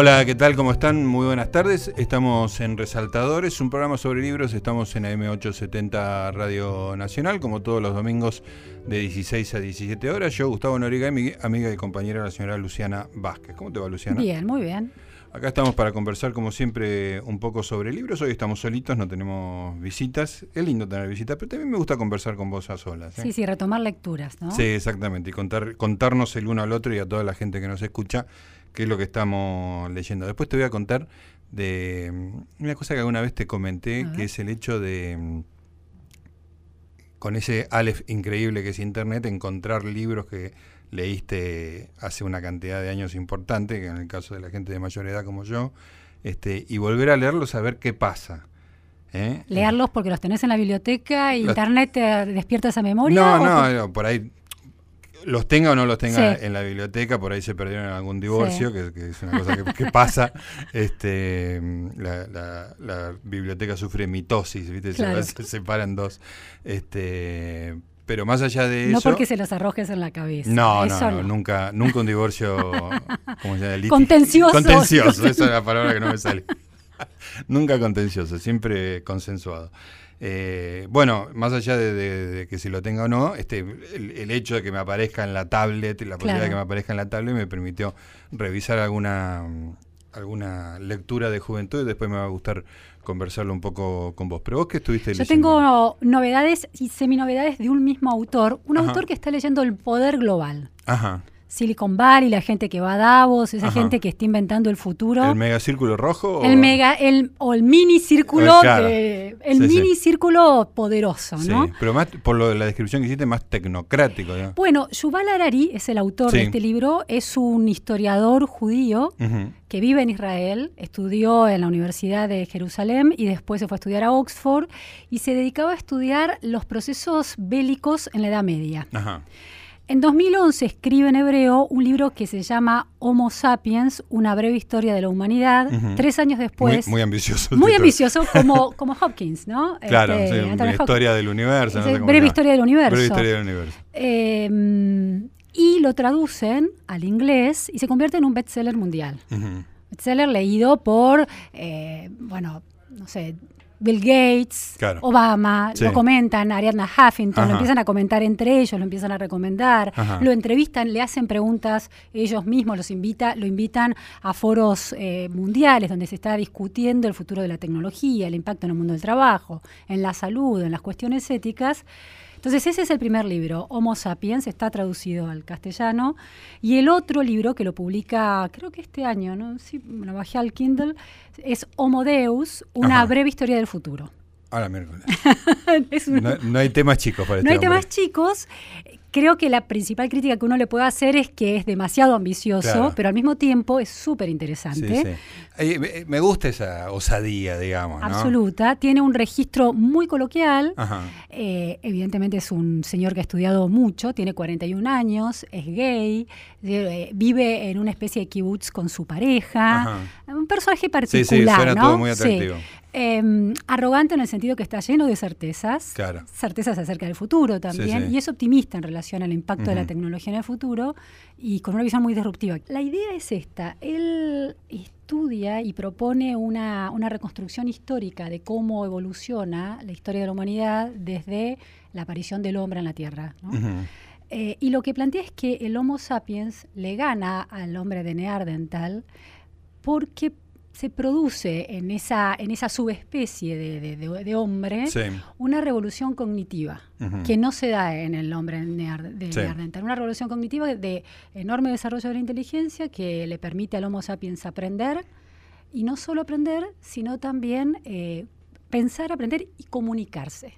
Hola, ¿qué tal? ¿Cómo están? Muy buenas tardes. Estamos en Resaltadores, un programa sobre libros. Estamos en AM870 Radio Nacional, como todos los domingos de 16 a 17 horas. Yo, Gustavo Noriga, y mi amiga y compañera, la señora Luciana Vázquez. ¿Cómo te va, Luciana? Bien, muy bien. Acá estamos para conversar, como siempre, un poco sobre libros. Hoy estamos solitos, no tenemos visitas. Es lindo tener visitas, pero también me gusta conversar con vos a solas. ¿eh? Sí, sí, retomar lecturas, ¿no? Sí, exactamente. Y contar, contarnos el uno al otro y a toda la gente que nos escucha qué es lo que estamos leyendo. Después te voy a contar de mm, una cosa que alguna vez te comenté, que es el hecho de, mm, con ese Aleph increíble que es Internet, encontrar libros que leíste hace una cantidad de años importante, que en el caso de la gente de mayor edad como yo, este, y volver a leerlos a ver qué pasa. ¿eh? Leerlos porque los tenés en la biblioteca y internet te despierta esa memoria. No, no, por ahí los tenga o no los tenga en la biblioteca, por ahí se perdieron en algún divorcio, que, es una cosa que, pasa. Este, la, biblioteca sufre mitosis, ¿viste? Se, se separan dos. Este, pero más allá de eso. No porque se los arrojes en la cabeza. No, no, nunca, nunca un divorcio. ¿cómo se llama? Contencioso. Contencioso, esa es la palabra que no me sale. nunca contencioso, siempre consensuado. Eh, bueno, más allá de, que si lo tenga o no, este, el, hecho de que me aparezca en la tablet, la posibilidad de que me aparezca en la tablet me permitió revisar alguna, alguna lectura de juventud y después me va a gustar conversarlo un poco con vos. Pero vos qué estuviste leyendo. Yo tengo novedades y seminovedades de un mismo autor, un autor que está leyendo El Poder Global. Ajá. Silicon Valley, la gente que va a Davos, esa gente que está inventando el futuro. ¿El megacírculo rojo? El mega, el, o el mini círculo, el mini círculo poderoso, ¿no? pero más, por lo, la descripción que hiciste, más tecnocrático. Bueno, Yuval Harari es el autor de este libro, es un historiador judío que vive en Israel, estudió en la Universidad de Jerusalén y después se fue a estudiar a Oxford y se dedicaba a estudiar los procesos bélicos en la Edad Media. Ajá. En 2011 escribe en hebreo un libro que se llama Homo Sapiens, una breve historia de la humanidad. Tres años después. Muy, ambicioso. Muy ambicioso, como, como Hopkins, ¿no? Claro, este, una historia del universo. breve historia del universo. Breve historia del universo. Em, y lo traducen al inglés y se convierte en un bestseller mundial. Bestseller leído por, eh, bueno, no sé, Bill Gates, Obama, lo comentan, Ariadna Huffington, lo empiezan a comentar entre ellos, lo empiezan a recomendar, lo entrevistan, le hacen preguntas ellos mismos, los invita, lo invitan a foros eh, mundiales donde se está discutiendo el futuro de la tecnología, el impacto en el mundo del trabajo, en la salud, en las cuestiones éticas. Entonces ese es el primer libro, Homo Sapiens, está traducido al castellano. Y el otro libro que lo publica, creo que este año, ¿no? Sí, lo bajé al Kindle, es Homo Deus, una breve historia del futuro. Ahora miércoles. no, hay temas chicos para este No hay temas chicos creo que la principal crítica que uno le puede hacer es que es demasiado ambicioso, pero al mismo tiempo es súper interesante. me gusta esa osadía, digamos. Absoluta. Tiene un registro muy coloquial. Eh, evidentemente es un señor que ha estudiado mucho, tiene 41 años, es gay, eh, vive en una especie de kibutz con su pareja. Un personaje particular. Sí, sí, suena todo muy atractivo. Em, arrogante en el sentido que está lleno de certezas, certezas acerca del futuro también, y es optimista en relación al impacto de la tecnología en el futuro y con una visión muy disruptiva. La idea es esta, él estudia y propone una, reconstrucción histórica de cómo evoluciona la historia de la humanidad desde la aparición del hombre en la Tierra. Eh, y lo que plantea es que el Homo sapiens le gana al hombre de Neandertal porque se produce en esa, en esa subespecie de, de, hombre una revolución cognitiva que no se da en el hombre de Neandertal. Una revolución cognitiva de enorme desarrollo de la inteligencia que le permite al Homo sapiens aprender y no solo aprender, sino también eh, pensar, aprender y comunicarse.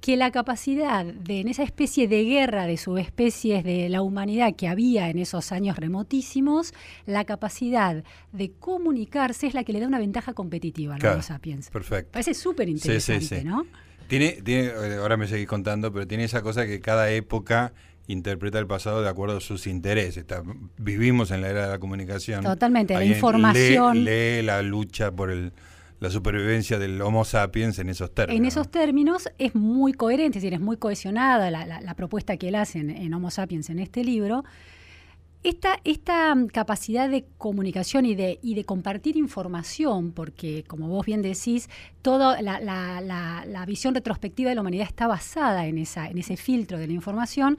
Que la capacidad de, en esa especie de guerra de subespecies de la humanidad que había en esos años remotísimos, la capacidad de comunicarse es la que le da una ventaja competitiva a los sapiens. Perfecto. Parece súper interesante, ¿no? Tiene, tiene, eh, ahora me seguís contando, pero tiene esa cosa que cada época interpreta el pasado de acuerdo a sus intereses. vivimos en la era de la comunicación. Totalmente, la información. lee la lucha por el la supervivencia del Homo sapiens en esos términos. En esos términos es muy coherente, es decir, es muy cohesionada la, propuesta que él hace en, Homo sapiens en este libro. esta, esta capacidad de comunicación y de, y de compartir información, porque como vos bien decís, toda la, la, visión retrospectiva de la humanidad está basada en, esa, en ese filtro de la información,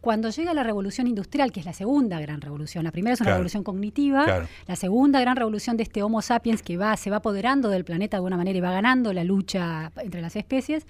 cuando llega la revolución industrial, que es la segunda gran revolución, la primera es una revolución cognitiva, la segunda gran revolución de este Homo sapiens que va, se va apoderando del planeta de alguna manera y va ganando la lucha entre las especies,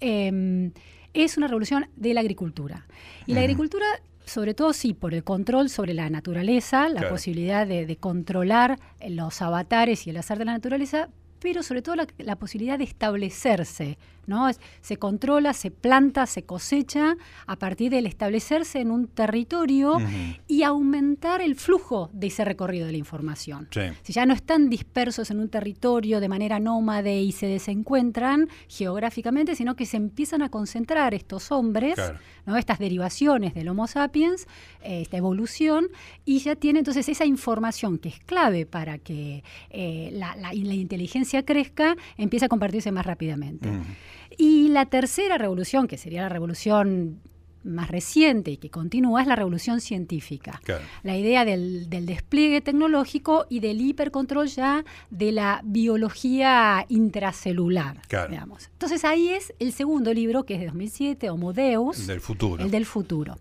em, es una revolución de la agricultura. Y la agricultura sobre todo sí, por el control sobre la naturaleza, la posibilidad de, controlar los avatares y el azar de la naturaleza, pero sobre todo la posibilidad de establecerse ¿no? Se controla, se planta, se cosecha a partir del establecerse en un territorio y aumentar el flujo de ese recorrido de la información. Si ya no están dispersos en un territorio de manera nómade y se desencuentran geográficamente, sino que se empiezan a concentrar estos hombres, ¿no? estas derivaciones del Homo sapiens, eh, esta evolución, y ya tiene entonces esa información que es clave para que eh, la, inteligencia crezca, empieza a compartirse más rápidamente. Y la tercera revolución, que sería la revolución más reciente y que continúa es la revolución científica. La idea del, despliegue tecnológico y del hipercontrol ya de la biología intracelular. Digamos. Entonces ahí es el segundo libro, que es de 2007, Homo Deus. Del futuro. El del futuro.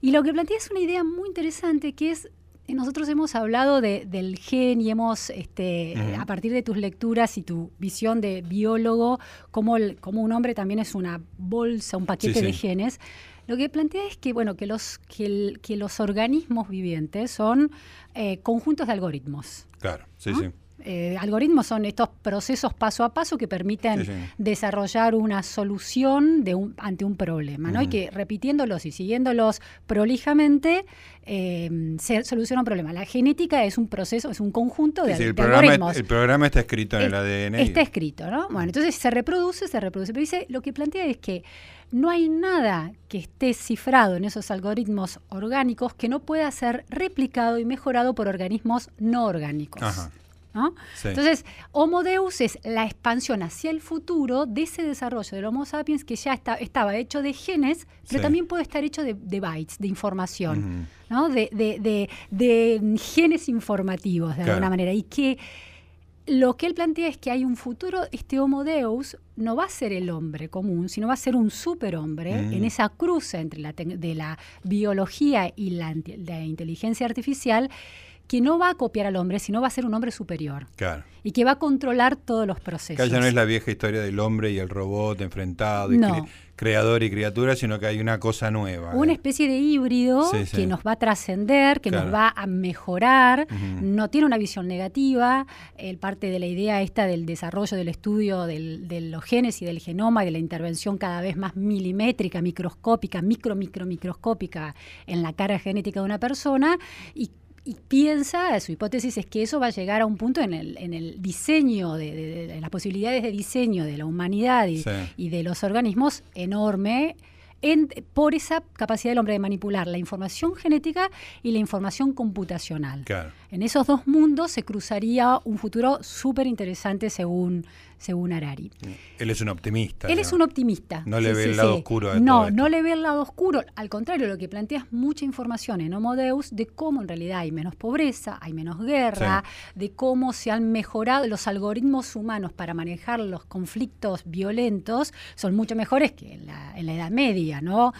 Y lo que plantea es una idea muy interesante que es nosotros hemos hablado del gen y hemos, este, a partir de tus lecturas y tu visión de biólogo, como, como un hombre también es una bolsa, un paquete de genes. Lo que plantea es que, bueno, que los, que, que los organismos vivientes son eh, conjuntos de algoritmos. Claro, sí, sí. Eh, algoritmos son estos procesos paso a paso que permiten desarrollar una solución de un, ante un problema, ¿no? Y que repitiéndolos y siguiéndolos prolijamente eh, se soluciona un problema. La genética es un proceso, es un conjunto de, el programa, algoritmos. El programa está escrito en el ADN. Está escrito, ¿no? Bueno, entonces se reproduce, se reproduce. Pero dice, lo que plantea es que no hay nada que esté cifrado en esos algoritmos orgánicos que no pueda ser replicado y mejorado por organismos no orgánicos. Ajá. Entonces, Homo Deus es la expansión hacia el futuro de ese desarrollo del Homo sapiens que ya estaba hecho de genes, pero también puede estar hecho de, bytes, de información, de, genes informativos de alguna manera. Y que lo que él plantea es que hay un futuro, este Homo Deus no va a ser el hombre común, sino va a ser un superhombre en esa cruza entre la, de la biología y la inteligencia artificial que no va a copiar al hombre, sino va a ser un hombre superior. Claro. Y que va a controlar todos los procesos. Que ya no es la vieja historia del hombre y el robot enfrentado, y creador y criatura, sino que hay una cosa nueva. Una especie de híbrido que nos va a trascender, que nos va a mejorar, no tiene una visión negativa, el parte de la idea esta del desarrollo, del estudio de los genes y del genoma y de la intervención cada vez más milimétrica, microscópica, micro, micro, microscópica en la cara genética de una persona y y piensa, su hipótesis es que eso va a llegar a un punto en el, en el diseño, de, las posibilidades de diseño de la humanidad y, y de los organismos enorme. En, por esa capacidad del hombre de manipular la información genética y la información computacional. En esos dos mundos se cruzaría un futuro súper interesante según según Harari. Él es un optimista. Él es un optimista. No le ve el lado oscuro a No, no le ve el lado oscuro. Al contrario, lo que plantea es mucha información en Homo Deus de cómo en realidad hay menos pobreza, hay menos guerra, de cómo se han mejorado los algoritmos humanos para manejar los conflictos violentos, son mucho mejores que en la, en la Edad Media, ¿no?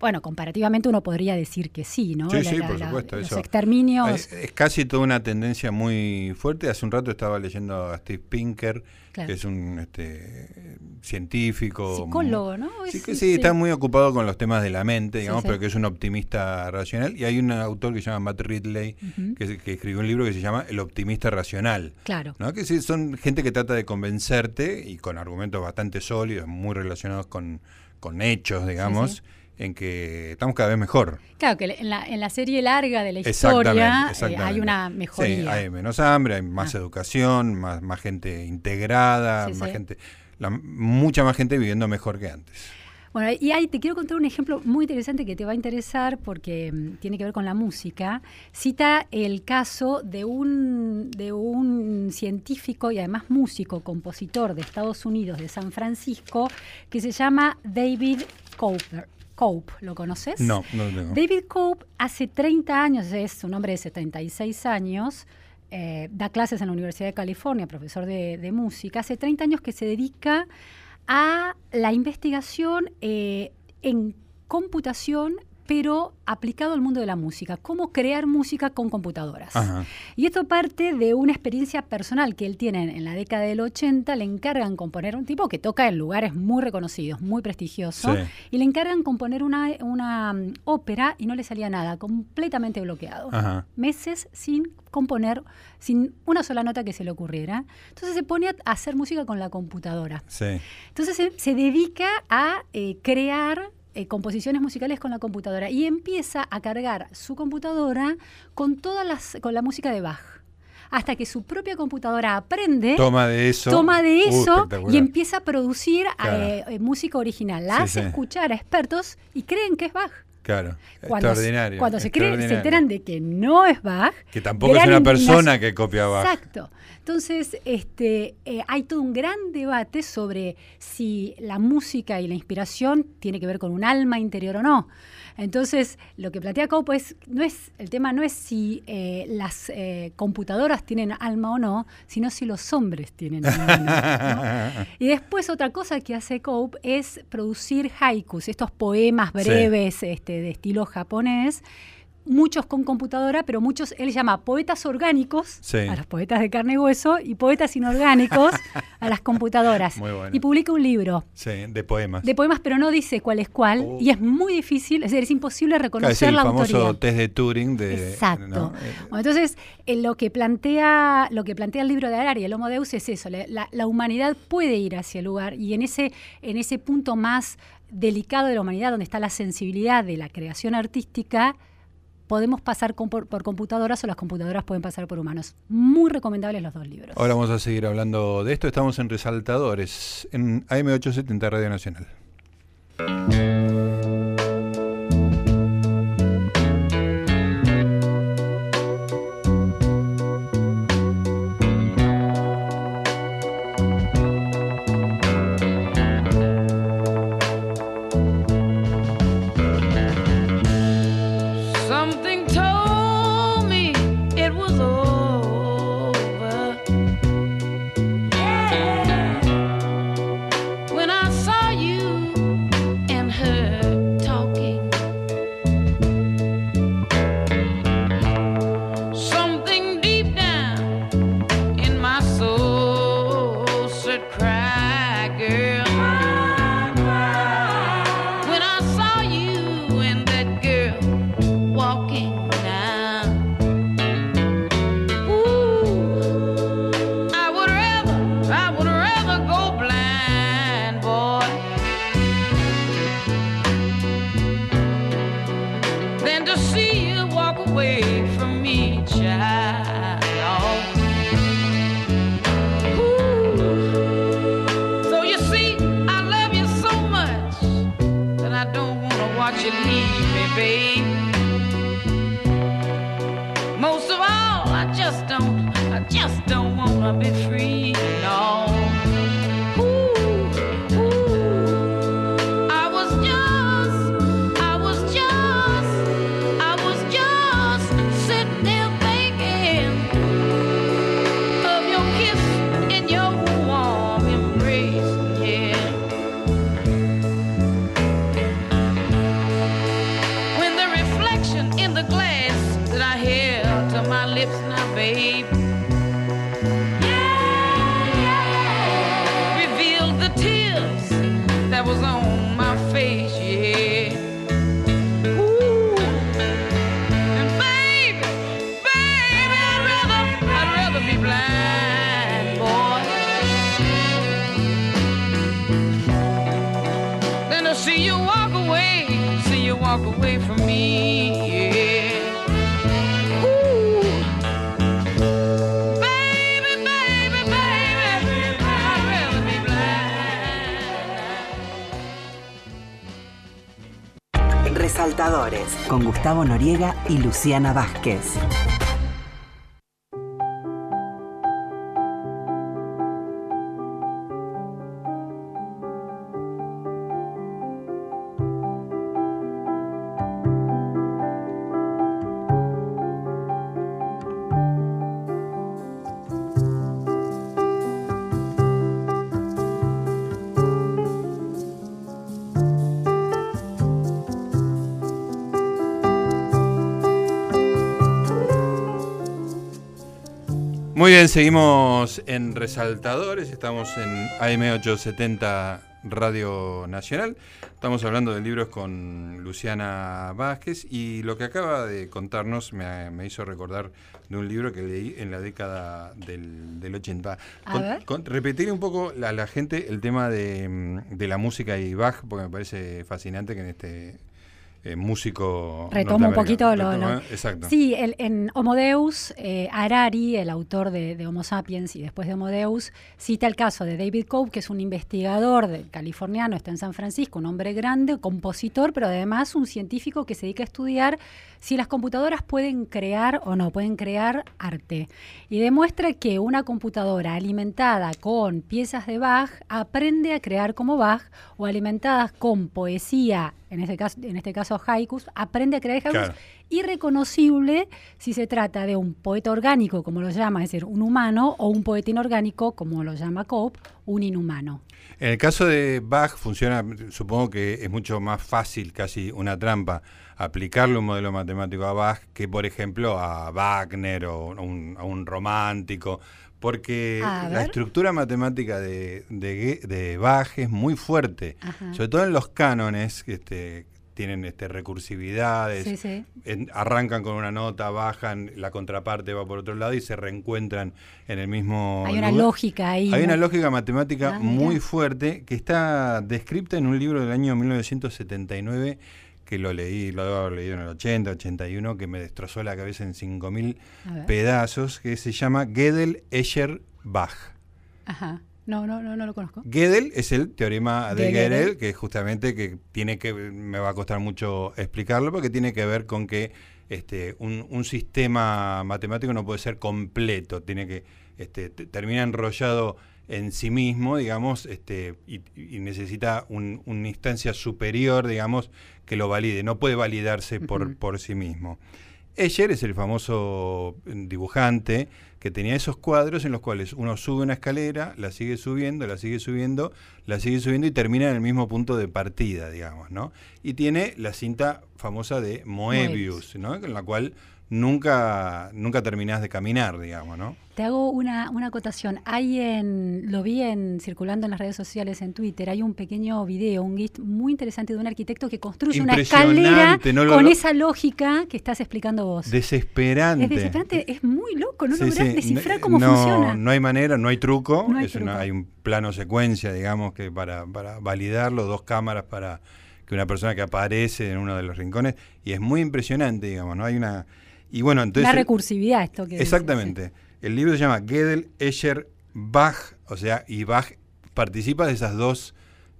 Bueno, comparativamente uno podría decir que sí, ¿no? Sí, sí, por supuesto. Los exterminios. Es, casi toda una tendencia muy fuerte. Hace un rato estaba leyendo a Steve Pinker, que es un este, científico. Psicólogo, ¿no? Sí, que sí, está muy ocupado con los temas de la mente, digamos, pero que es un optimista racional. Y hay un autor que se llama Matt Ridley, que, que, escribió un libro que se llama El optimista racional. Claro. ¿no? Que sí, son gente que trata de convencerte y con argumentos bastante sólidos, muy relacionados con, con hechos, digamos en que estamos cada vez mejor. Claro, que en la, en la serie larga de la historia eh, hay una mejoría. Sí, hay menos hambre, hay más ah. educación, más, más gente integrada, más gente, la, mucha más gente viviendo mejor que antes. Bueno, y ahí te quiero contar un ejemplo muy interesante que te va a interesar porque mm, tiene que ver con la música. Cita el caso de un, de un científico y además músico, compositor de Estados Unidos, de San Francisco, que se llama David Cooper. Cope, ¿lo conoces? No, no lo tengo. David Cope hace 30 años, es un hombre de 76 años, eh, da clases en la Universidad de California, profesor de, música, hace 30 años que se dedica a la investigación eh, en computación pero aplicado al mundo de la música, cómo crear música con computadoras. Y esto parte de una experiencia personal que él tiene en la década del 80, le encargan componer un tipo que toca en lugares muy reconocidos, muy prestigiosos, y le encargan componer una, una mm, ópera y no le salía nada, completamente bloqueado. Meses sin componer, sin una sola nota que se le ocurriera. Entonces se pone a hacer música con la computadora. Entonces se, dedica a eh, crear eh, composiciones musicales con la computadora. Y empieza a cargar su computadora con todas las con la música de Bach. Hasta que su propia computadora aprende, toma de eso, toma de uh, eso y empieza a producir eh, eh, música original. La hace escuchar a expertos y creen que es Bach. Claro, cuando, extraordinario. Cuando se, creen, se enteran de que no es Bach. Que tampoco es una persona que copia Bach. Exacto. Entonces, este, eh, hay todo un gran debate sobre si la música y la inspiración tiene que ver con un alma interior o no. Entonces, lo que plantea Copo es, no es, el tema no es si eh, las eh, computadoras tienen alma o no, sino si los hombres tienen alma o no. Y después otra cosa que hace Cope es producir haikus, estos poemas breves este, de estilo japonés, muchos con computadora, pero muchos él llama poetas orgánicos a los poetas de carne y hueso y poetas inorgánicos a las computadoras. Y publica un libro. de poemas. De poemas, pero no dice cuál es cuál. Oh. Y es muy difícil, es decir, es imposible reconocer autoría. El famoso test de Turing. De, Exacto. Eh, entonces, eh, lo, que plantea, lo que plantea el libro de Arari, el Homo Deus, es eso. La, la, humanidad puede ir hacia el lugar y en ese, en ese punto más delicado de la humanidad, donde está la sensibilidad de la creación artística, podemos pasar por, computadoras o las computadoras pueden pasar por humanos. Muy recomendables los dos libros. Ahora vamos a seguir hablando de esto. Estamos en Resaltadores, en AM870 Radio Nacional. Luciana Vázquez. Muy bien, seguimos en Resaltadores, estamos en AM870 Radio Nacional. Estamos hablando de libros con Luciana Vázquez y lo que acaba de contarnos me, hizo recordar de un libro que leí en la década del, 80. repetir un poco a la, gente el tema de, de la música y Bach, porque me parece fascinante que en este eh, músico. Retomo un poquito lo. Exacto. Sí, en Homo Deus, eh, Harari, el autor de, Homo sapiens y después de Homo Deus, cita el caso de David Cope, que es un investigador de, californiano, está en San Francisco, un hombre grande, compositor, pero además un científico que se dedica a estudiar si las computadoras pueden crear o no, pueden crear arte. Y demuestra que una computadora alimentada con piezas de Bach aprende a crear como Bach o alimentadas con poesía, en este caso, en este caso haikus, aprende a crear haikus irreconocible si se trata de un poeta orgánico, como lo llama, es decir, un humano, o un poeta inorgánico, como lo llama Cope, un inhumano. En el caso de Bach funciona, supongo que es mucho más fácil, casi una trampa, aplicarle un modelo matemático a Bach que, por ejemplo, a Wagner o a un, romántico, porque la estructura matemática de, de, Bach es muy fuerte, sobre todo en los cánones, este, tienen este, recursividades, arrancan con una nota, bajan, la contraparte va por otro lado y se reencuentran en el mismo... Hay una lógica ahí. Hay una lógica matemática ah, muy fuerte que está descrita en un libro del año 1979 que lo leí, lo debo haber leído en el 80, 81, que me destrozó la cabeza en 5.000 pedazos, que se llama Gödel, Escher, Bach. Ajá. No, no, no, no lo conozco. Gödel es el teorema de, Gödel, que justamente que tiene que, me va a costar mucho explicarlo, porque tiene que ver con que este, un, sistema matemático no puede ser completo, tiene que este, termina enrollado en sí mismo, digamos, este, y, necesita una instancia superior, digamos, que lo valide. No puede validarse por, por sí mismo. Escher es el famoso dibujante que tenía esos cuadros en los cuales uno sube una escalera, la sigue subiendo, la sigue subiendo, la sigue subiendo y termina en el mismo punto de partida, digamos, ¿no? Y tiene la cinta famosa de Moebius, ¿no? En la cual nunca, nunca terminás de caminar, digamos, ¿no? Te hago una, una acotación. Hay en, lo vi en circulando en las redes sociales, en Twitter, hay un pequeño video, un GIF muy interesante de un arquitecto que construye una escalera con esa lógica que estás explicando vos. Desesperante. Es desesperante, es muy loco, no lográs descifrar cómo funciona. No hay manera, no hay truco, hay, hay un plano secuencia, digamos, que para, para validarlo, dos cámaras para que una persona que aparece en uno de los rincones, y es muy impresionante, digamos, ¿no? Hay una y bueno, entonces... La recursividad esto que Exactamente. El libro se llama Gödel, Escher, Bach, o sea, y Bach participa de esas dos,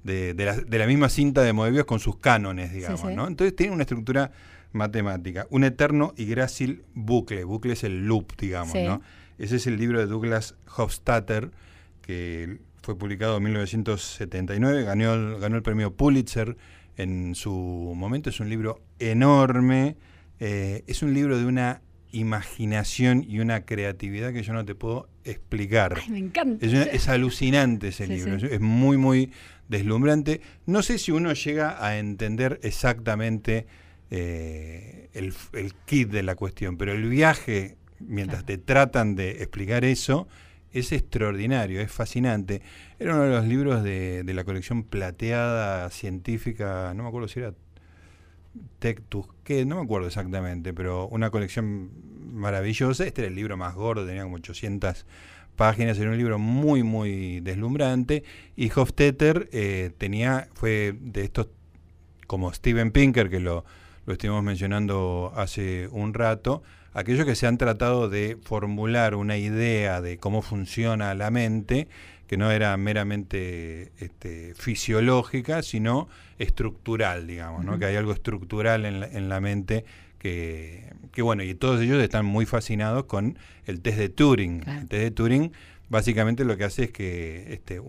de, la, misma cinta de Moebius con sus cánones, digamos, ¿no? Entonces tiene una estructura matemática, un eterno y grácil bucle, bucle es el loop, digamos, ¿no? Ese es el libro de Douglas Hofstadter, que fue publicado en 1979, ganó, ganó el premio Pulitzer en su momento, es un libro enorme, eh, es un libro de una imaginación y una creatividad que yo no te puedo explicar. me encanta. Es, alucinante ese libro, es muy, muy deslumbrante. No sé si uno llega a entender exactamente eh, el, kit de la cuestión, pero el viaje, mientras te tratan de explicar eso, es extraordinario, es fascinante. Era uno de los libros de, de la colección plateada científica, no me acuerdo si era Tectus, que no me acuerdo exactamente, pero una colección maravillosa. Este era el libro más gordo, tenía como 800 páginas, era un libro muy, muy deslumbrante. Y Hofstetter eh, tenía, fue de estos, como Steven Pinker, que lo, lo estuvimos mencionando hace un rato, aquellos que se han tratado de formular una idea de cómo funciona la mente que no era meramente este, fisiológica, sino estructural, digamos, ¿no? que hay algo estructural en la, en la mente que, que, bueno, y todos ellos están muy fascinados con el test de Turing. El test de Turing básicamente lo que hace es que este,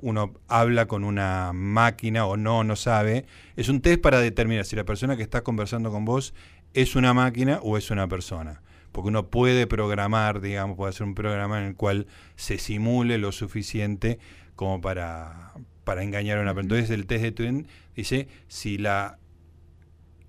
uno habla con una máquina o no, no sabe. Es un test para determinar si la persona que está conversando con vos es una máquina o es una persona porque uno puede programar, digamos, puede hacer un programa en el cual se simule lo suficiente como para, para engañar a una persona. Entonces el test de Turing dice si la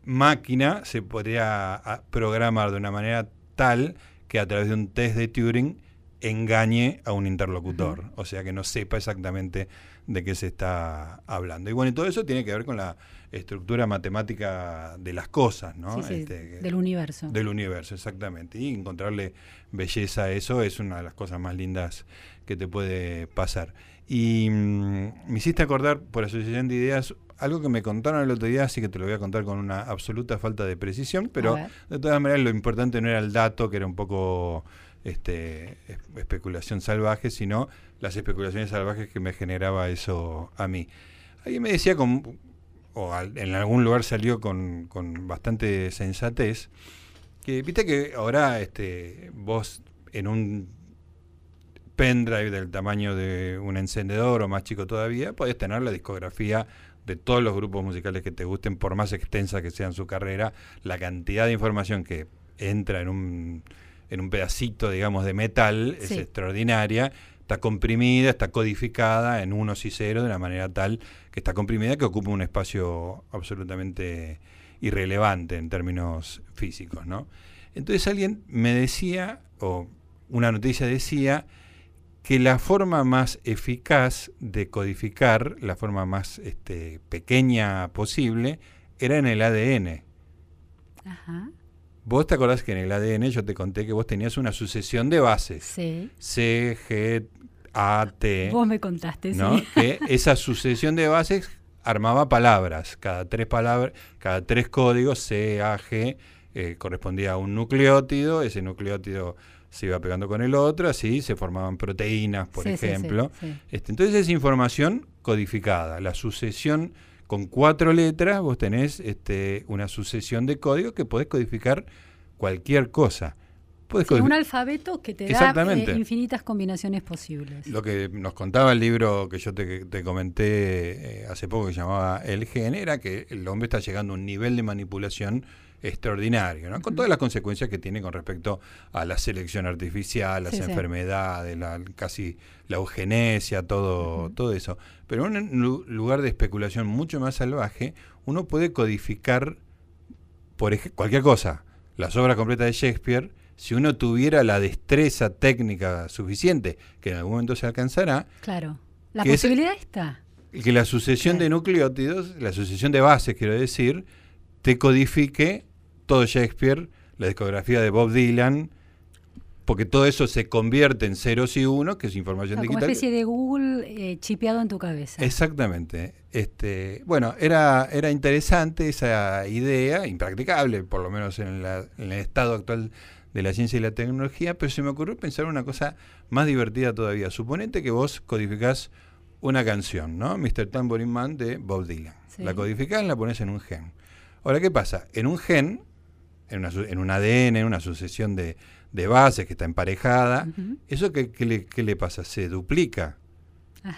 máquina se podría programar de una manera tal que a través de un test de Turing engañe a un interlocutor, o sea, que no sepa exactamente de qué se está hablando. Y bueno, y todo eso tiene que ver con la estructura matemática de las cosas, ¿no? Este, del universo. Del universo, exactamente. Y encontrarle belleza a eso es una de las cosas más lindas que te puede pasar. Y mm, me hiciste acordar, por asociación de ideas, algo que me contaron el otro día, así que te lo voy a contar con una absoluta falta de precisión, pero de todas maneras lo importante no era el dato, que era un poco este, especulación salvaje, sino las especulaciones salvajes que me generaba eso a mí. Alguien me decía, con, o en algún lugar salió con, con bastante sensatez, que viste que ahora este, vos en un pendrive del tamaño de un encendedor o más chico todavía, podés tener la discografía de todos los grupos musicales que te gusten, por más extensa que sea su carrera, la cantidad de información que entra en un, en un pedacito, digamos, de metal es extraordinaria, está comprimida, está codificada en unos y ceros de una manera tal que está comprimida que ocupa un espacio absolutamente irrelevante en términos físicos, ¿no? Entonces alguien me decía, o una noticia decía, que la forma más eficaz de codificar, la forma más este, pequeña posible, era en el ADN. Ajá. Vos te acordás que en el ADN yo te conté que vos tenías una sucesión de bases. Sí. C, G, A, T. Vos me contaste, ¿no? Que esa sucesión de bases armaba palabras. Cada tres palabras, cada tres códigos, C, A, G, eh, correspondía a un nucleótido. Ese nucleótido se iba pegando con el otro, así se formaban proteínas, por ejemplo. Este, entonces es información codificada. La sucesión con cuatro letras, vos tenés este, una sucesión de códigos que podés codificar cualquier cosa. un alfabeto que te da eh, infinitas combinaciones posibles. Lo que nos contaba el libro que yo te, comenté eh, hace poco que llamaba El Gen era que el hombre está llegando a un nivel de manipulación extraordinario, ¿no? con todas las consecuencias que tiene con respecto a la selección artificial, las enfermedades, La, casi la eugenesia, todo, todo eso. Pero en un lugar de especulación mucho más salvaje, uno puede codificar por cualquier cosa, las obras completas de Shakespeare, si uno tuviera la destreza técnica suficiente, que en algún momento se alcanzará. Claro, la posibilidad está. Que la sucesión de nucleótidos, la sucesión de bases, quiero decir, te codifique todo Shakespeare, la discografía de Bob Dylan, porque todo eso se convierte en ceros y unos, que es información digital. Una especie de Google eh, chipeado en tu cabeza. Exactamente. Este, bueno, era, era interesante esa idea, impracticable, por lo menos en, en, el estado actual de la ciencia y la tecnología, pero se me ocurrió pensar una cosa más divertida todavía. Suponete que vos codificás una canción, ¿no? Mr. Tambourine Man de Bob Dylan. La codificás y la pones en un gen. Ahora, ¿qué pasa? En un gen en, una, en un ADN, en una sucesión de, de bases que está emparejada, ¿eso qué, qué, le, pasa? Se duplica.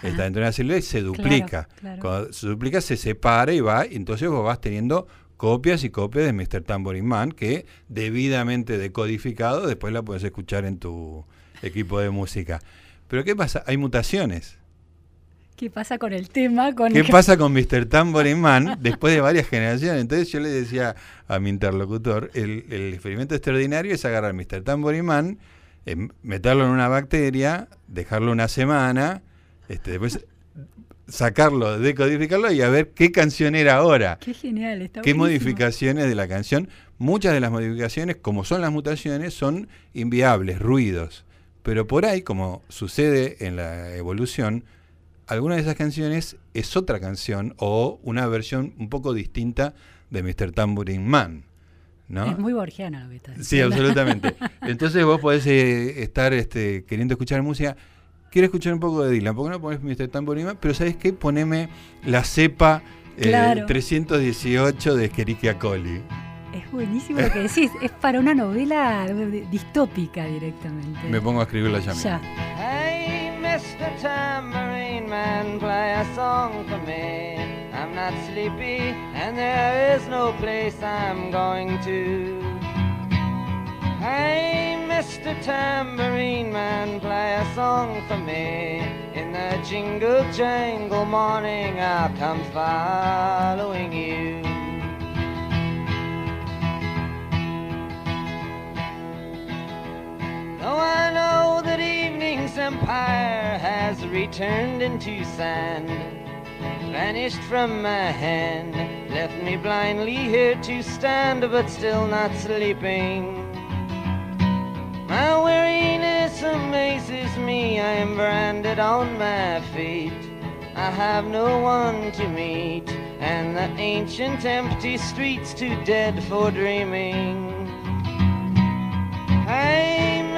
Está dentro de una célula y se duplica. Cuando se duplica se separa y va, y entonces vos vas teniendo copias y copias de Mr. Tambourine Man que debidamente decodificado después la puedes escuchar en tu equipo de música. Pero ¿qué pasa? Hay mutaciones. ¿Qué pasa con el tema? Con ¿Qué pasa con Mr. Tambourine Man después de varias generaciones? Entonces yo le decía a mi interlocutor, el, experimento extraordinario es agarrar Mr. Tambourine Man, eh, meterlo en una bacteria, dejarlo una semana, este, después sacarlo, decodificarlo y a ver qué canción era ahora. Qué genial, está Qué modificaciones de la canción. Muchas de las modificaciones, como son las mutaciones, son inviables, ruidos. Pero por ahí, como sucede en la evolución, alguna de esas canciones es otra canción o una versión un poco distinta de Mr. Tambourine Man. ¿no? Es muy borgiana lo que está Sí, absolutamente. Entonces vos podés eh, estar este, queriendo escuchar música. Quiero escuchar un poco de Dylan. ¿Por qué no pones Mr. Tambourine Man? Pero ¿sabes qué? Poneme la cepa 318 eh, de Esqueriquia Colli. Es buenísimo lo que decís. es para una novela distópica directamente. Me pongo a escribirla ya. Ya. Mr. Tambourine Man, play a song for me. I'm not sleepy, and there is no place I'm going to. Hey, Mr. Tambourine Man, play a song for me. In the jingle jangle morning, I'll come following you. Though I know that evening empire has returned into sand, vanished from my hand, left me blindly here to stand, but still not sleeping. My weariness amazes me, I am branded on my feet. I have no one to meet, and the ancient empty streets too dead for dreaming. Hey,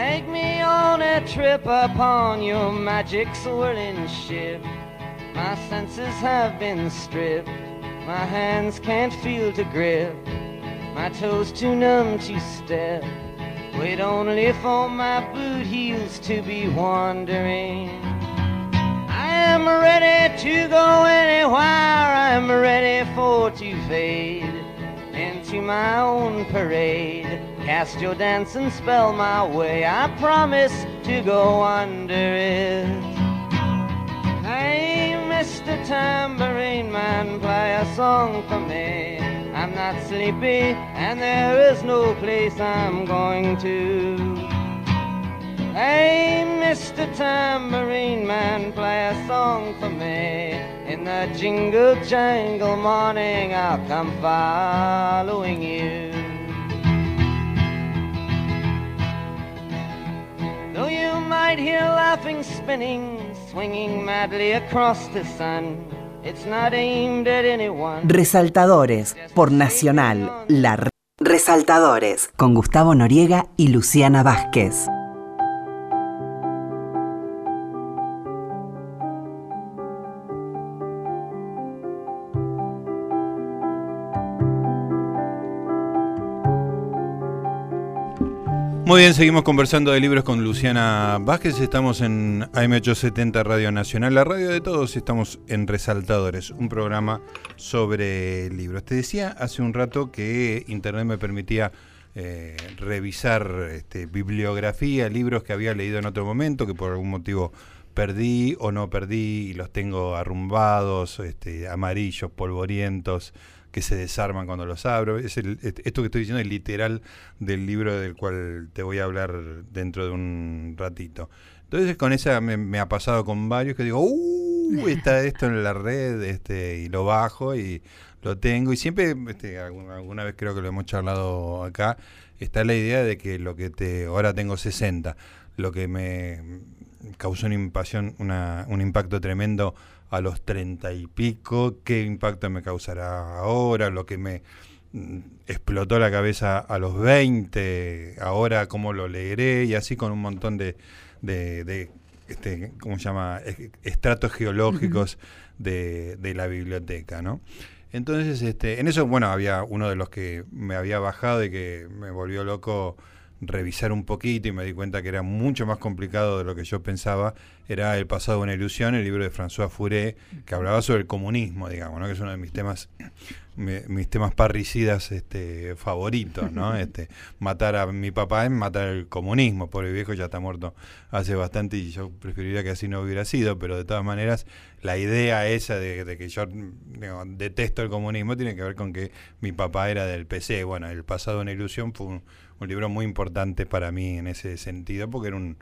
Take me on a trip upon your magic swirling ship. My senses have been stripped. My hands can't feel to grip. My toes too numb to step. Wait only for my boot heels to be wandering. I am ready to go anywhere. I am ready for to fade into my own parade. Cast your dancing spell my way. I promise to go under it. Hey, Mr. Tambourine Man, play a song for me. I'm not sleepy, and there is no place I'm going to. Hey, Mr. Tambourine Man, play a song for me. In the jingle jangle morning, I'll come following you. You might hear laughing, spinning, swinging madly across the sun, it's not aimed at anyone. Resaltadores por Nacional, la Resaltadores con Gustavo Noriega y Luciana Vázquez. Muy bien, seguimos conversando de libros con Luciana Vázquez. Estamos en AM870 Radio Nacional, la radio de todos. Estamos en Resaltadores, un programa sobre libros. Te decía hace un rato que Internet me permitía eh, revisar este, bibliografía, libros que había leído en otro momento, que por algún motivo perdí o no perdí y los tengo arrumbados, este, amarillos, polvorientos que se desarman cuando los abro. Es el, esto que estoy diciendo es literal del libro del cual te voy a hablar dentro de un ratito. Entonces con esa me, ha pasado con varios que digo, ¡uh! Está esto en la red este, y lo bajo y lo tengo. Y siempre, este, alguna, vez creo que lo hemos charlado acá, está la idea de que lo que te... Ahora tengo 60. Lo que me causó una, impasión, una, un impacto tremendo a los treinta y pico, qué impacto me causará ahora, lo que me mm, explotó la cabeza a los 20, ahora cómo lo leeré, y así con un montón de, de, este, ¿cómo se llama?, estratos geológicos de, de, la biblioteca, ¿no? Entonces, este, en eso, bueno, había uno de los que me había bajado y que me volvió loco revisar un poquito y me di cuenta que era mucho más complicado de lo que yo pensaba, era El pasado una ilusión, el libro de François Furet, que hablaba sobre el comunismo, digamos, ¿no? que es uno de mis temas mis temas parricidas este, favoritos, ¿no? Este, matar a mi papá es matar el comunismo, por el viejo ya está muerto hace bastante y yo preferiría que así no hubiera sido, pero de todas maneras la idea esa de, que yo detesto el comunismo tiene que ver con que mi papá era del PC. Bueno, El pasado una ilusión fue un, un libro muy importante para mí en ese sentido, porque era un,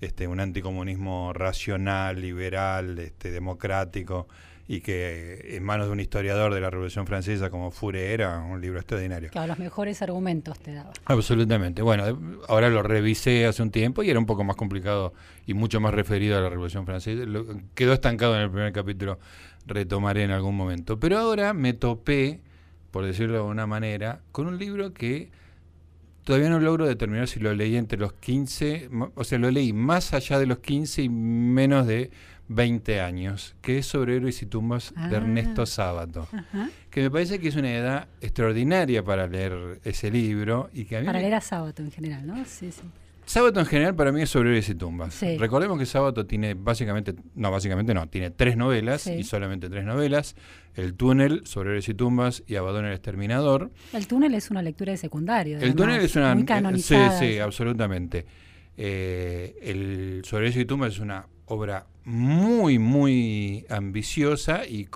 este, un anticomunismo racional, liberal, este, democrático, y que en manos de un historiador de la Revolución Francesa como Fure era un libro extraordinario. Claro, los mejores argumentos te daba. Absolutamente. Bueno, ahora lo revisé hace un tiempo y era un poco más complicado y mucho más referido a la Revolución Francesa. quedó estancado en el primer capítulo, retomaré en algún momento. Pero ahora me topé, por decirlo de alguna manera, con un libro que todavía no logro determinar si lo leí entre los 15, o sea, lo leí más allá de los 15 y menos de 20 años, que es sobre héroes y tumbas de Ernesto ah. Sábato, que me parece que es una edad extraordinaria para leer ese libro y que a mí para leer a Sábato en general, ¿no? Sí, sí. Sábado en general para mí es sobre y tumbas. Recordemos que Sábado tiene básicamente, no, básicamente no, tiene tres novelas y solamente tres novelas. El túnel, sobre y tumbas y Abadón el exterminador. El túnel es una lectura de secundario. El túnel es una... Muy canonizada. Sí, sí, absolutamente. Eh, el sobre y tumbas es una obra muy, muy ambiciosa y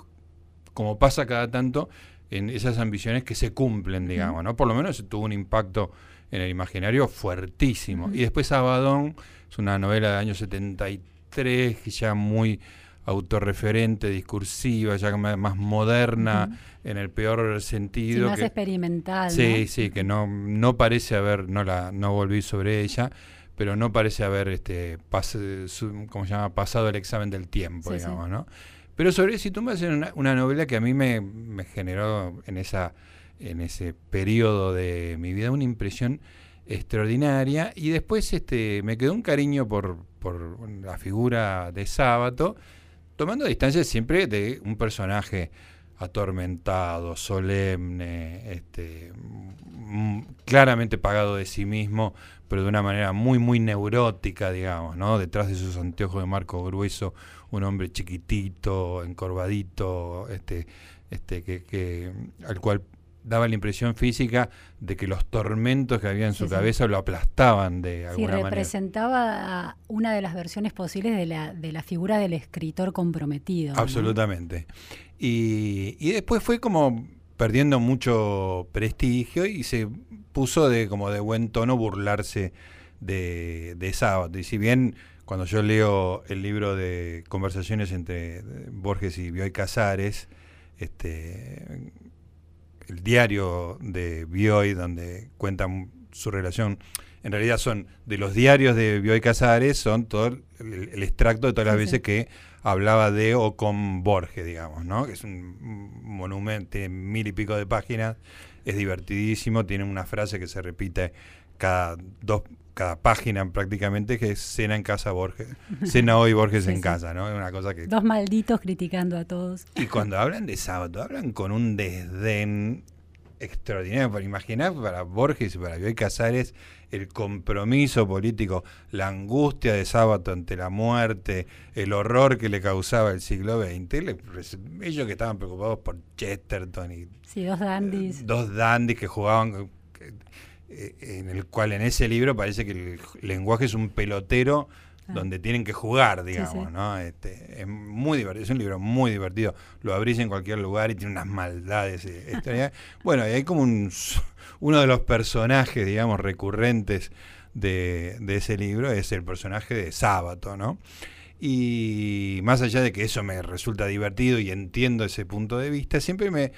como pasa cada tanto en esas ambiciones que se cumplen, digamos, ¿no? Por lo menos tuvo un impacto en el imaginario fuertísimo. Y después Abadón es una novela del año 73, que ya muy autorreferente, discursiva, ya más moderna en el peor sentido. Sí, más experimental. Sí, sí, que no, no parece haber, no la, no volví sobre ella, pero no parece haber este como se llama? pasado el examen del tiempo, digamos, ¿no? Pero sobre Si tumbas es una, una novela que a mí me, me generó en esa en ese periodo de mi vida una impresión extraordinaria y después este me quedó un cariño por, por la figura de Sábato, tomando distancia siempre de un personaje atormentado, solemne, este, claramente pagado de sí mismo, pero de una manera muy, muy neurótica, digamos, ¿no? Detrás de sus anteojos de marco grueso, un hombre chiquitito, encorvadito, este, este, que, que, al cual daba la impresión física de que los tormentos que había en su cabeza lo aplastaban de alguna manera. Sí, representaba una de las versiones posibles de la, de la figura del escritor comprometido. Absolutamente. Y, y, después fue como perdiendo mucho prestigio y se puso de como de buen tono burlarse de, de Sábado. Y si bien cuando yo leo el libro de conversaciones entre Borges y Bioy Casares, este, el diario de Bioy, donde cuentan su relación. En realidad son de los diarios de Bioy Casares, son todo el, extracto de todas las veces que hablaba de o con Borges, digamos, ¿no? Que es un monumento, tiene mil y pico de páginas, es divertidísimo, tiene una frase que se repite cada dos cada página prácticamente que es cena en casa Borges, cena hoy Borges en casa, ¿no? Es una cosa que dos malditos criticando a todos. Y cuando hablan de sábado, hablan con un desdén extraordinario para imaginar para Borges y para Bioy Casares el compromiso político, la angustia de sábado ante la muerte, el horror que le causaba el siglo XX, ellos que estaban preocupados por Chesterton y sí, dos dandies. dos dandies que jugaban eh, en el cual en ese libro parece que el lenguaje es un pelotero ah. donde tienen que jugar, digamos, ¿no? Este, es muy divertido, es un libro muy divertido. Lo abrís en cualquier lugar y tiene unas maldades. Eh, bueno, y hay como un, uno de los personajes, digamos, recurrentes de, de ese libro es el personaje de Sábato, ¿no? Y más allá de que eso me resulta divertido y entiendo ese punto de vista, siempre me,